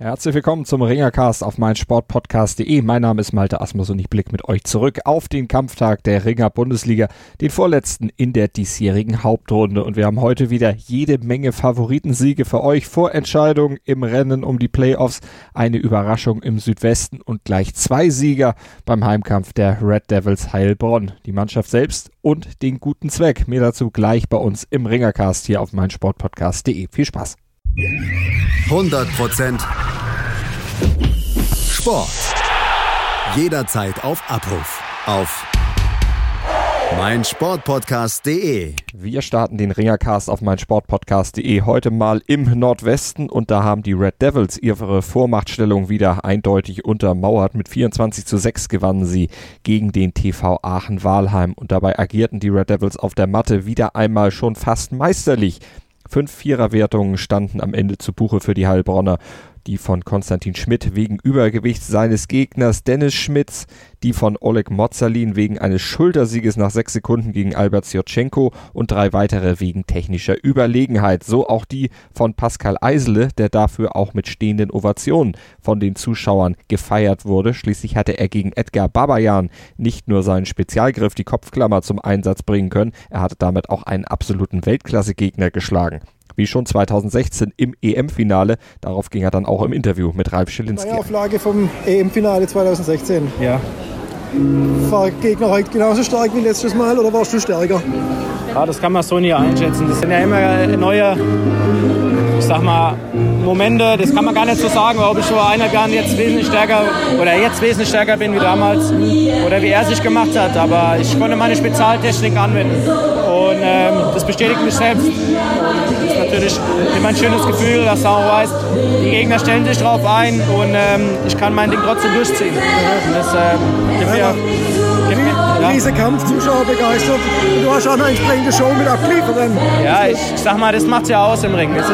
Herzlich willkommen zum Ringercast auf meinsportpodcast.de. Mein Name ist Malte Asmus und ich blicke mit euch zurück auf den Kampftag der Ringer Bundesliga, den vorletzten in der diesjährigen Hauptrunde. Und wir haben heute wieder jede Menge Favoritensiege für euch, Vorentscheidungen im Rennen um die Playoffs, eine Überraschung im Südwesten und gleich zwei Sieger beim Heimkampf der Red Devils Heilbronn. Die Mannschaft selbst und den guten Zweck. Mehr dazu gleich bei uns im Ringercast hier auf meinsportpodcast.de. Viel Spaß! 100% Sport. Jederzeit auf Abruf. Auf meinsportpodcast.de. Wir starten den Ringercast auf meinsportpodcast.de heute mal im Nordwesten und da haben die Red Devils ihre Vormachtstellung wieder eindeutig untermauert. Mit 24 zu 6 gewannen sie gegen den TV Aachen-Walheim und dabei agierten die Red Devils auf der Matte wieder einmal schon fast meisterlich. Fünf Viererwertungen standen am Ende zu Buche für die Heilbronner die von Konstantin Schmidt wegen Übergewicht seines Gegners Dennis Schmitz, die von Oleg Mozalin wegen eines Schultersieges nach sechs Sekunden gegen Albert Sjotschenko und drei weitere wegen technischer Überlegenheit. So auch die von Pascal Eisele, der dafür auch mit stehenden Ovationen von den Zuschauern gefeiert wurde. Schließlich hatte er gegen Edgar Babayan nicht nur seinen Spezialgriff, die Kopfklammer, zum Einsatz bringen können, er hatte damit auch einen absoluten Weltklasse-Gegner geschlagen wie schon 2016 im EM-Finale. Darauf ging er dann auch im Interview mit Ralf Schilinski. Auflage vom EM-Finale 2016. Ja. War Gegner heute genauso stark wie letztes Mal oder warst du stärker? Ja, das kann man so nie einschätzen. Das sind ja immer neue, ich sag mal, Momente. Das kann man gar nicht so sagen, ob ich vor eineinhalb Jahren jetzt wesentlich stärker oder jetzt wesentlich stärker bin wie damals oder wie er sich gemacht hat. Aber ich konnte meine Spezialtechnik anwenden und ähm, das bestätigt mich selbst. Und das ist natürlich immer ein schönes Gefühl, dass du auch weißt, die Gegner stellen sich drauf ein und ähm, ich kann mein Ding trotzdem durchziehen. Und das ähm, gibt mir ja. Riese Kampf, Zuschauer begeistert. Und du hast auch eine entsprechende Show mit abgeliefert. Ja, ich, ich sag mal, das macht es ja aus im Ring. Ist,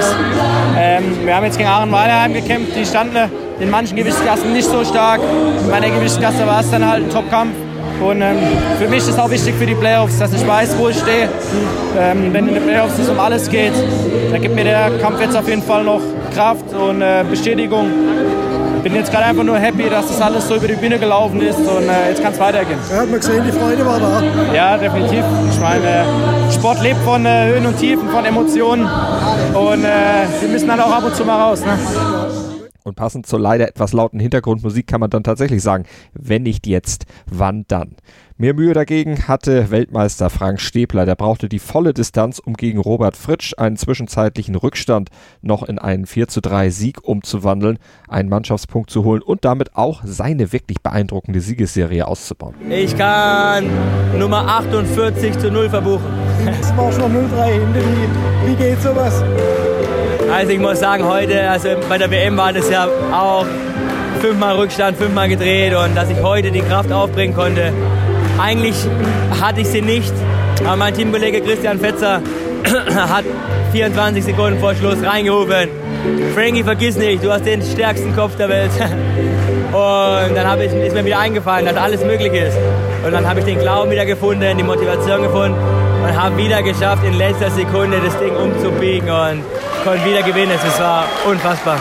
ähm, wir haben jetzt gegen Aaron Weilerheim gekämpft, die standen in manchen Gewichtsklassen nicht so stark. In meiner Gewichtsklasse war es dann halt ein Topkampf. Und ähm, für mich ist auch wichtig für die Playoffs, dass ich weiß, wo ich stehe. Ähm, wenn in den Playoffs es um alles geht, dann gibt mir der Kampf jetzt auf jeden Fall noch Kraft und äh, Bestätigung bin jetzt gerade einfach nur happy, dass das alles so über die Bühne gelaufen ist und äh, jetzt kann es weitergehen. Ja, hat man gesehen, die Freude war da. Ja, definitiv. Ich meine, Sport lebt von äh, Höhen und Tiefen, von Emotionen und äh, wir müssen dann auch ab und zu mal raus. Ne? Und passend zur leider etwas lauten Hintergrundmusik kann man dann tatsächlich sagen, wenn nicht jetzt, wann dann? Mehr Mühe dagegen hatte Weltmeister Frank Stäbler. Der brauchte die volle Distanz, um gegen Robert Fritsch einen zwischenzeitlichen Rückstand noch in einen 4 zu 3 Sieg umzuwandeln, einen Mannschaftspunkt zu holen und damit auch seine wirklich beeindruckende Siegesserie auszubauen. Ich kann Nummer 48 zu 0 verbuchen. Das war schon 0-3 hinten. Wie, wie geht sowas? Also ich muss sagen, heute, also bei der WM war das ja auch fünfmal Rückstand, fünfmal gedreht und dass ich heute die Kraft aufbringen konnte. Eigentlich hatte ich sie nicht, aber mein Teamkollege Christian Fetzer hat 24 Sekunden vor Schluss reingerufen. Frankie, vergiss nicht, du hast den stärksten Kopf der Welt. Und dann ich, ist mir wieder eingefallen, dass alles möglich ist. Und dann habe ich den Glauben wieder gefunden, die Motivation gefunden und habe wieder geschafft, in letzter Sekunde das Ding umzubiegen und konnte wieder gewinnen. Es war unfassbar.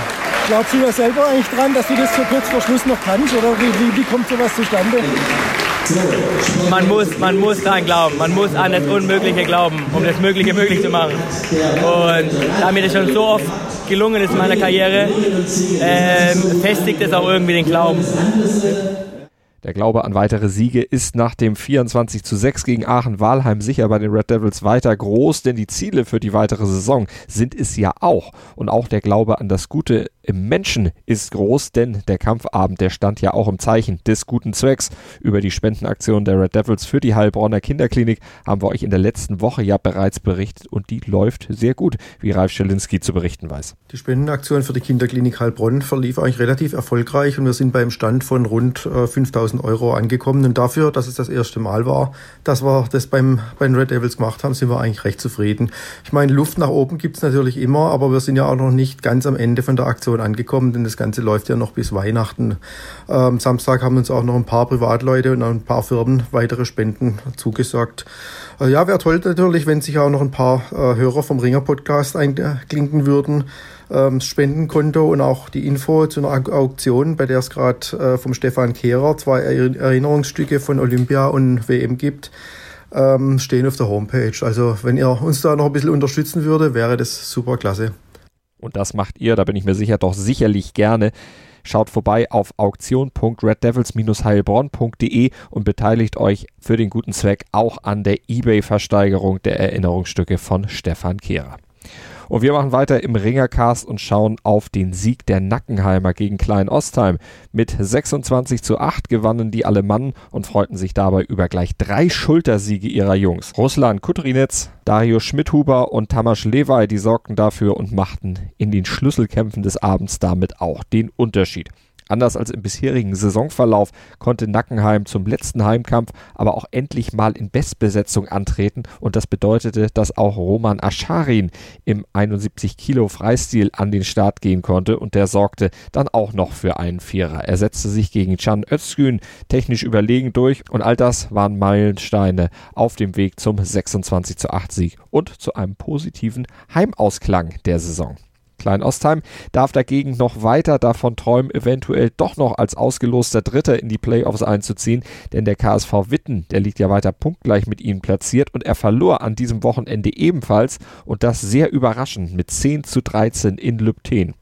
Glaubst du da selber eigentlich dran, dass du das so kurz vor Schluss noch kannst? Oder wie, wie, wie kommt sowas zustande? Man muss, man muss daran glauben. Man muss an das Unmögliche glauben, um das Mögliche möglich zu machen. Und damit es schon so oft gelungen ist in meiner Karriere, ähm, festigt es auch irgendwie den Glauben. Der Glaube an weitere Siege ist nach dem 24 zu 6 gegen Aachen-Walheim sicher bei den Red Devils weiter groß, denn die Ziele für die weitere Saison sind es ja auch. Und auch der Glaube an das Gute im Menschen ist groß, denn der Kampfabend, der stand ja auch im Zeichen des guten Zwecks. Über die Spendenaktion der Red Devils für die Heilbronner Kinderklinik haben wir euch in der letzten Woche ja bereits berichtet und die läuft sehr gut, wie Ralf Schelinski zu berichten weiß. Die Spendenaktion für die Kinderklinik Heilbronn verlief eigentlich relativ erfolgreich und wir sind beim Stand von rund äh, 5000 1000 Euro angekommen. Und dafür, dass es das erste Mal war, dass wir das beim, beim Red Devils gemacht haben, sind wir eigentlich recht zufrieden. Ich meine, Luft nach oben gibt's natürlich immer, aber wir sind ja auch noch nicht ganz am Ende von der Aktion angekommen, denn das Ganze läuft ja noch bis Weihnachten. Ähm, Samstag haben uns auch noch ein paar Privatleute und ein paar Firmen weitere Spenden zugesagt. Äh, ja, wäre toll natürlich, wenn sich auch noch ein paar äh, Hörer vom Ringer Podcast einklinken würden ähm, Spendenkonto und auch die Info zu einer Auktion, bei der es gerade äh, vom Stefan Kehrer zwei Erinnerungsstücke von Olympia und WM gibt, ähm, stehen auf der Homepage. Also wenn ihr uns da noch ein bisschen unterstützen würde, wäre das super klasse. Und das macht ihr, da bin ich mir sicher, doch sicherlich gerne. Schaut vorbei auf auktion.reddevils-heilbronn.de und beteiligt euch für den guten Zweck auch an der eBay-Versteigerung der Erinnerungsstücke von Stefan Kehrer. Und wir machen weiter im Ringercast und schauen auf den Sieg der Nackenheimer gegen Klein Ostheim. Mit 26 zu 8 gewannen die Alemannen und freuten sich dabei über gleich drei Schultersiege ihrer Jungs. Ruslan Kutrinetz, Dario Schmidhuber und Tamas Lewey, die sorgten dafür und machten in den Schlüsselkämpfen des Abends damit auch den Unterschied. Anders als im bisherigen Saisonverlauf konnte Nackenheim zum letzten Heimkampf aber auch endlich mal in Bestbesetzung antreten und das bedeutete, dass auch Roman Ascharin im 71 Kilo Freistil an den Start gehen konnte und der sorgte dann auch noch für einen Vierer. Er setzte sich gegen Can Özgün technisch überlegen durch und all das waren Meilensteine auf dem Weg zum 26 zu 8 Sieg und zu einem positiven Heimausklang der Saison. Klein-Ostheim darf dagegen noch weiter davon träumen, eventuell doch noch als ausgeloster Dritter in die Playoffs einzuziehen, denn der KSV Witten, der liegt ja weiter punktgleich mit ihnen platziert und er verlor an diesem Wochenende ebenfalls und das sehr überraschend mit 10 zu 13 in Lübten.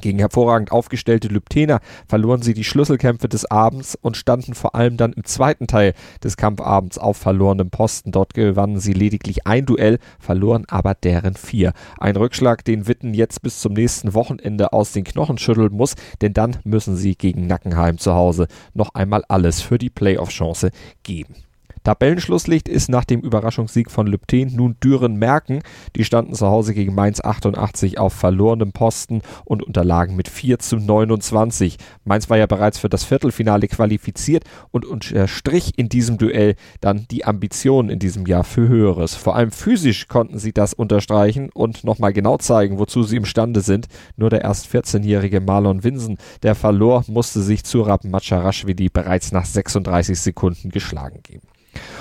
Gegen hervorragend aufgestellte Lübtener verloren sie die Schlüsselkämpfe des Abends und standen vor allem dann im zweiten Teil des Kampfabends auf verlorenem Posten. Dort gewannen sie lediglich ein Duell, verloren aber deren vier. Ein Rückschlag, den Witten jetzt bis zum nächsten Wochenende aus den Knochen schütteln muss, denn dann müssen sie gegen Nackenheim zu Hause noch einmal alles für die Playoff-Chance geben. Tabellenschlusslicht ist nach dem Überraschungssieg von Lübten nun Düren-Merken. Die standen zu Hause gegen Mainz 88 auf verlorenem Posten und unterlagen mit 4 zu 29. Mainz war ja bereits für das Viertelfinale qualifiziert und unterstrich in diesem Duell dann die Ambitionen in diesem Jahr für Höheres. Vor allem physisch konnten sie das unterstreichen und nochmal genau zeigen, wozu sie imstande sind. Nur der erst 14-jährige Marlon Winsen, der verlor, musste sich zu Rab Macharashvili bereits nach 36 Sekunden geschlagen geben.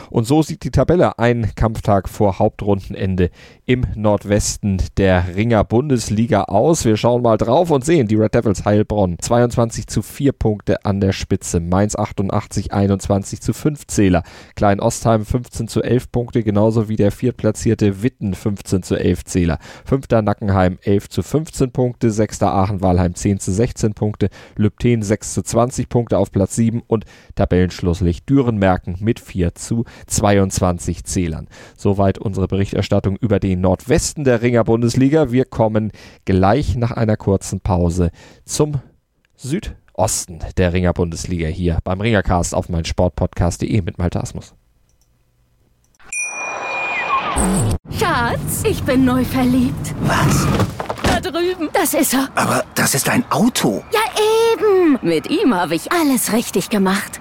Und so sieht die Tabelle ein Kampftag vor Hauptrundenende im Nordwesten der Ringer Bundesliga aus. Wir schauen mal drauf und sehen die Red Devils Heilbronn 22 zu 4 Punkte an der Spitze. Mainz 88 21 zu 5 Zähler. Klein Ostheim 15 zu 11 Punkte, genauso wie der viertplatzierte Witten 15 zu 11 Zähler. Fünfter Nackenheim 11 zu 15 Punkte, sechster Aachen-Walheim 10 zu 16 Punkte, Lübten 6 zu 20 Punkte auf Platz 7 und Tabellenschlusslicht Dürenmerken mit 4 zu 22 Zählern. Soweit unsere Berichterstattung über den Nordwesten der Ringer Bundesliga. Wir kommen gleich nach einer kurzen Pause zum Südosten der Ringer Bundesliga hier beim Ringercast auf mein Sportpodcast.de mit Malte Asmus. Schatz, ich bin neu verliebt. Was? Da drüben. Das ist er. Aber das ist ein Auto. Ja, eben. Mit ihm habe ich alles richtig gemacht.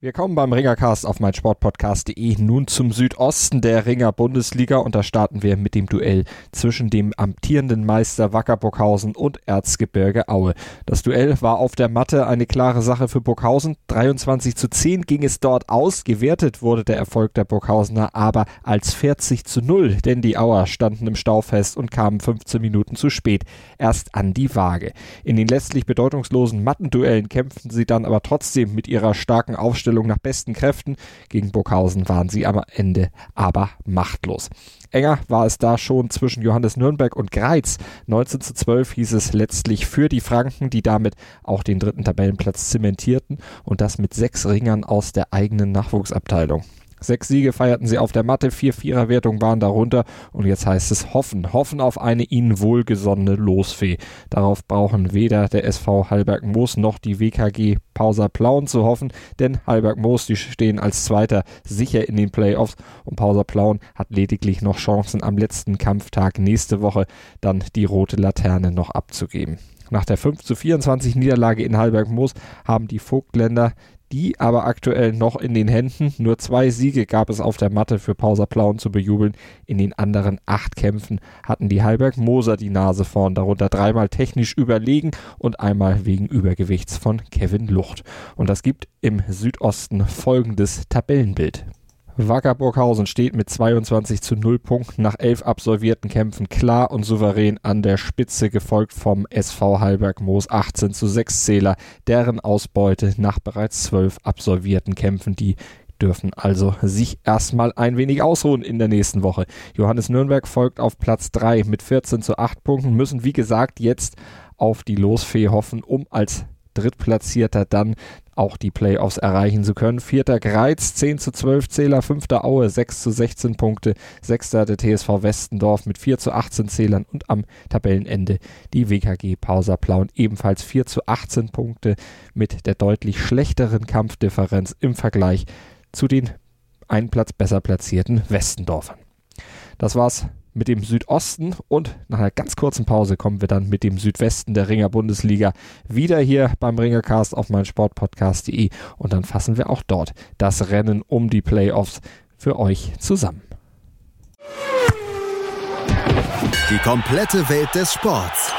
Wir kommen beim Ringercast auf meinsportpodcast.de nun zum Südosten der Ringer Bundesliga und da starten wir mit dem Duell zwischen dem amtierenden Meister Wacker Burghausen und Erzgebirge Aue. Das Duell war auf der Matte eine klare Sache für Burghausen. 23 zu 10 ging es dort aus. Gewertet wurde der Erfolg der Burghausener aber als 40 zu 0, denn die Auer standen im Stau fest und kamen 15 Minuten zu spät erst an die Waage. In den letztlich bedeutungslosen Mattenduellen kämpften sie dann aber trotzdem mit ihrer starken Aufstellung Aufstellung nach besten Kräften. Gegen Burghausen waren sie am Ende aber machtlos. Enger war es da schon zwischen Johannes Nürnberg und Greiz. 19 zu 12 hieß es letztlich für die Franken, die damit auch den dritten Tabellenplatz zementierten und das mit sechs Ringern aus der eigenen Nachwuchsabteilung. Sechs Siege feierten sie auf der Matte, vier Viererwertungen waren darunter und jetzt heißt es hoffen, hoffen auf eine ihnen wohlgesonnene Losfee. Darauf brauchen weder der SV Hallberg Moos noch die WKG Pausa Plauen zu hoffen, denn Hallberg Moos, die stehen als Zweiter sicher in den Playoffs und Pausa Plauen hat lediglich noch Chancen am letzten Kampftag nächste Woche dann die rote Laterne noch abzugeben. Nach der 5 zu 24 Niederlage in Hallberg Moos haben die Vogtländer die aber aktuell noch in den Händen. Nur zwei Siege gab es auf der Matte für Pauser Plauen zu bejubeln. In den anderen acht Kämpfen hatten die Heilberg Moser die Nase vorn, darunter dreimal technisch überlegen und einmal wegen Übergewichts von Kevin Lucht. Und das gibt im Südosten folgendes Tabellenbild. Wacker Burghausen steht mit 22 zu 0 Punkten nach elf absolvierten Kämpfen klar und souverän an der Spitze, gefolgt vom SV Hallberg Moos 18 zu 6 Zähler, deren Ausbeute nach bereits zwölf absolvierten Kämpfen, die dürfen also sich erstmal ein wenig ausruhen in der nächsten Woche. Johannes Nürnberg folgt auf Platz 3 mit 14 zu 8 Punkten, müssen wie gesagt jetzt auf die Losfee hoffen, um als Drittplatzierter dann auch die Playoffs erreichen zu können. Vierter Greiz, 10 zu 12 Zähler, fünfter Aue, 6 zu 16 Punkte, sechster der TSV Westendorf mit 4 zu 18 Zählern und am Tabellenende die WKG Pausa Plauen ebenfalls 4 zu 18 Punkte mit der deutlich schlechteren Kampfdifferenz im Vergleich zu den einen Platz besser platzierten Westendorfern. Das war's mit dem Südosten und nach einer ganz kurzen Pause kommen wir dann mit dem Südwesten der Ringer Bundesliga wieder hier beim Ringercast auf meinsportpodcast.de und dann fassen wir auch dort das Rennen um die Playoffs für euch zusammen. Die komplette Welt des Sports.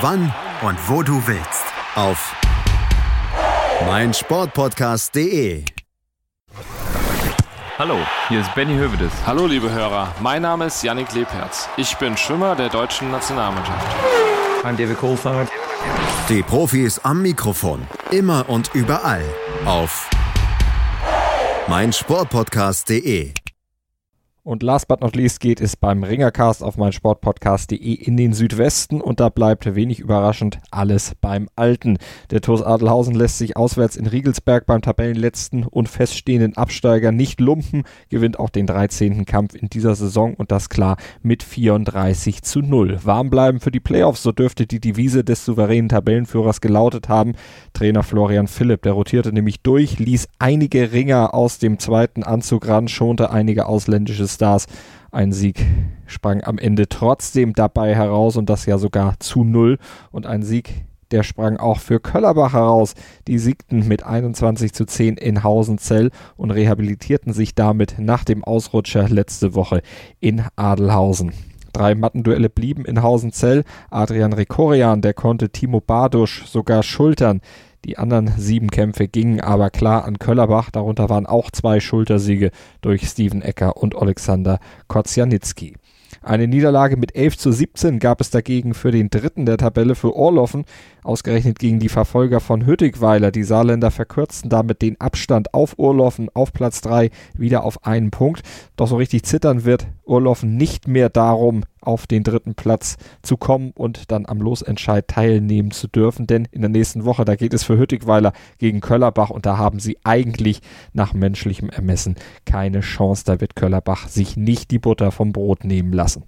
Wann und wo du willst. Auf meinsportpodcast.de Hallo, hier ist Benny Hövedes. Hallo liebe Hörer, mein Name ist Yannick Lebherz. Ich bin Schwimmer der deutschen Nationalmannschaft. I'm David Kohlfahrt. Die Profis am Mikrofon, immer und überall auf meinsportpodcast.de und last but not least geht es beim Ringercast auf meinsportpodcast.de in den Südwesten und da bleibt wenig überraschend alles beim Alten. Der TuS Adelhausen lässt sich auswärts in Riegelsberg beim Tabellenletzten und feststehenden Absteiger nicht lumpen, gewinnt auch den 13. Kampf in dieser Saison und das klar mit 34 zu 0. Warm bleiben für die Playoffs, so dürfte die Devise des souveränen Tabellenführers gelautet haben. Trainer Florian Philipp, der rotierte nämlich durch, ließ einige Ringer aus dem zweiten Anzug ran, schonte einige ausländische Stars. Ein Sieg sprang am Ende trotzdem dabei heraus und das ja sogar zu null. Und ein Sieg, der sprang auch für Köllerbach heraus. Die siegten mit 21 zu 10 in Hausenzell und rehabilitierten sich damit nach dem Ausrutscher letzte Woche in Adelhausen. Drei Mattenduelle blieben in Hausenzell. Adrian Rekorian, der konnte Timo Badusch sogar schultern. Die anderen sieben Kämpfe gingen aber klar an Köllerbach. Darunter waren auch zwei Schultersiege durch Steven Ecker und Alexander Kozianitzki. Eine Niederlage mit 11 zu 17 gab es dagegen für den dritten der Tabelle für Orloffen, ausgerechnet gegen die Verfolger von Hüttigweiler. Die Saarländer verkürzten damit den Abstand auf Orloffen auf Platz 3 wieder auf einen Punkt. Doch so richtig zittern wird Orloffen nicht mehr darum, auf den dritten Platz zu kommen und dann am Losentscheid teilnehmen zu dürfen. Denn in der nächsten Woche, da geht es für Hüttigweiler gegen Köllerbach und da haben sie eigentlich nach menschlichem Ermessen keine Chance. Da wird Köllerbach sich nicht die Butter vom Brot nehmen lassen.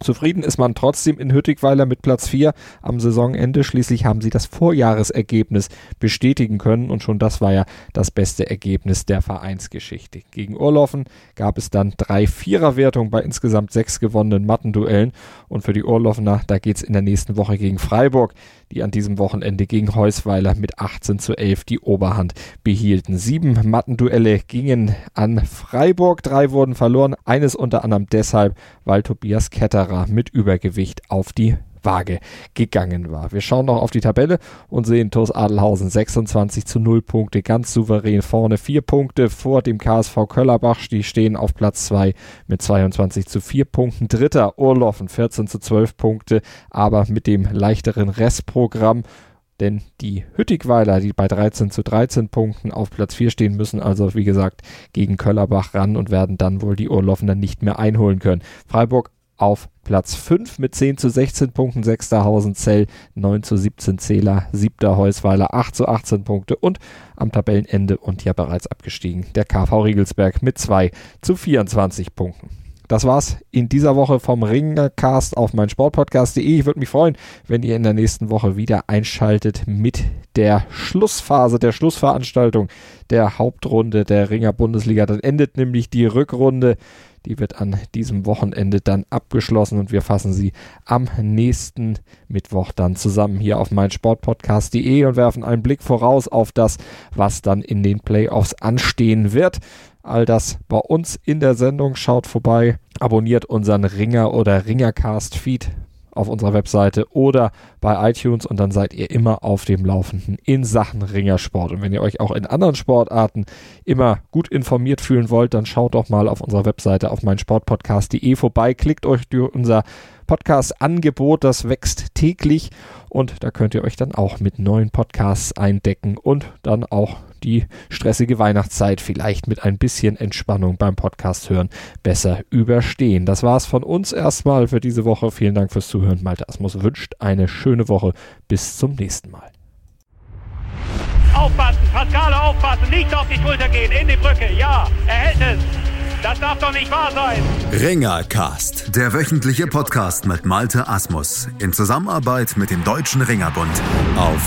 Zufrieden ist man trotzdem in Hüttigweiler mit Platz 4 am Saisonende. Schließlich haben sie das Vorjahresergebnis bestätigen können und schon das war ja das beste Ergebnis der Vereinsgeschichte. Gegen Urlaufen gab es dann drei Viererwertungen bei insgesamt sechs gewonnenen Mattenduellen und für die Urlaufener, da geht's in der nächsten Woche gegen Freiburg, die an diesem Wochenende gegen Heusweiler mit 18 zu 11 die Oberhand behielten. Sieben Mattenduelle gingen an Freiburg, drei wurden verloren, eines unter anderem deshalb, weil Tobias Ketterer mit Übergewicht auf die Waage gegangen war. Wir schauen noch auf die Tabelle und sehen TuS Adelhausen 26 zu 0 Punkte, ganz souverän vorne. Vier Punkte vor dem KSV Köllerbach, die stehen auf Platz 2 mit 22 zu 4 Punkten. Dritter Urloffen 14 zu 12 Punkte, aber mit dem leichteren Restprogramm denn die Hüttigweiler, die bei 13 zu 13 Punkten auf Platz 4 stehen, müssen also, wie gesagt, gegen Köllerbach ran und werden dann wohl die Urloffener nicht mehr einholen können. Freiburg auf Platz 5 mit 10 zu 16 Punkten, 6. Hausenzell, 9 zu 17 Zähler, 7. Heusweiler, 8 zu 18 Punkte und am Tabellenende und ja bereits abgestiegen der KV Riegelsberg mit 2 zu 24 Punkten. Das war's in dieser Woche vom Ringcast auf mein Sportpodcast.de. Ich würde mich freuen, wenn ihr in der nächsten Woche wieder einschaltet mit der Schlussphase, der Schlussveranstaltung der Hauptrunde der Ringer Bundesliga. Dann endet nämlich die Rückrunde. Die wird an diesem Wochenende dann abgeschlossen und wir fassen sie am nächsten Mittwoch dann zusammen hier auf mein Sportpodcast.de und werfen einen Blick voraus auf das, was dann in den Playoffs anstehen wird. All das bei uns in der Sendung. Schaut vorbei, abonniert unseren Ringer oder Ringercast-Feed auf unserer Webseite oder bei iTunes und dann seid ihr immer auf dem Laufenden in Sachen Ringersport. Und wenn ihr euch auch in anderen Sportarten immer gut informiert fühlen wollt, dann schaut doch mal auf unserer Webseite auf meinsportpodcast.de vorbei, klickt euch durch unser Podcast-Angebot, das wächst täglich und da könnt ihr euch dann auch mit neuen Podcasts eindecken und dann auch die stressige Weihnachtszeit vielleicht mit ein bisschen Entspannung beim Podcast hören besser überstehen. Das war's von uns erstmal für diese Woche. Vielen Dank fürs Zuhören. Malte Asmus wünscht eine schöne Woche. Bis zum nächsten Mal. Aufpassen, Pascale aufpassen, nicht auf die Schulter gehen, in die Brücke, ja, er hält es. Das darf doch nicht wahr sein. Ringercast, der wöchentliche Podcast mit Malte Asmus in Zusammenarbeit mit dem Deutschen Ringerbund auf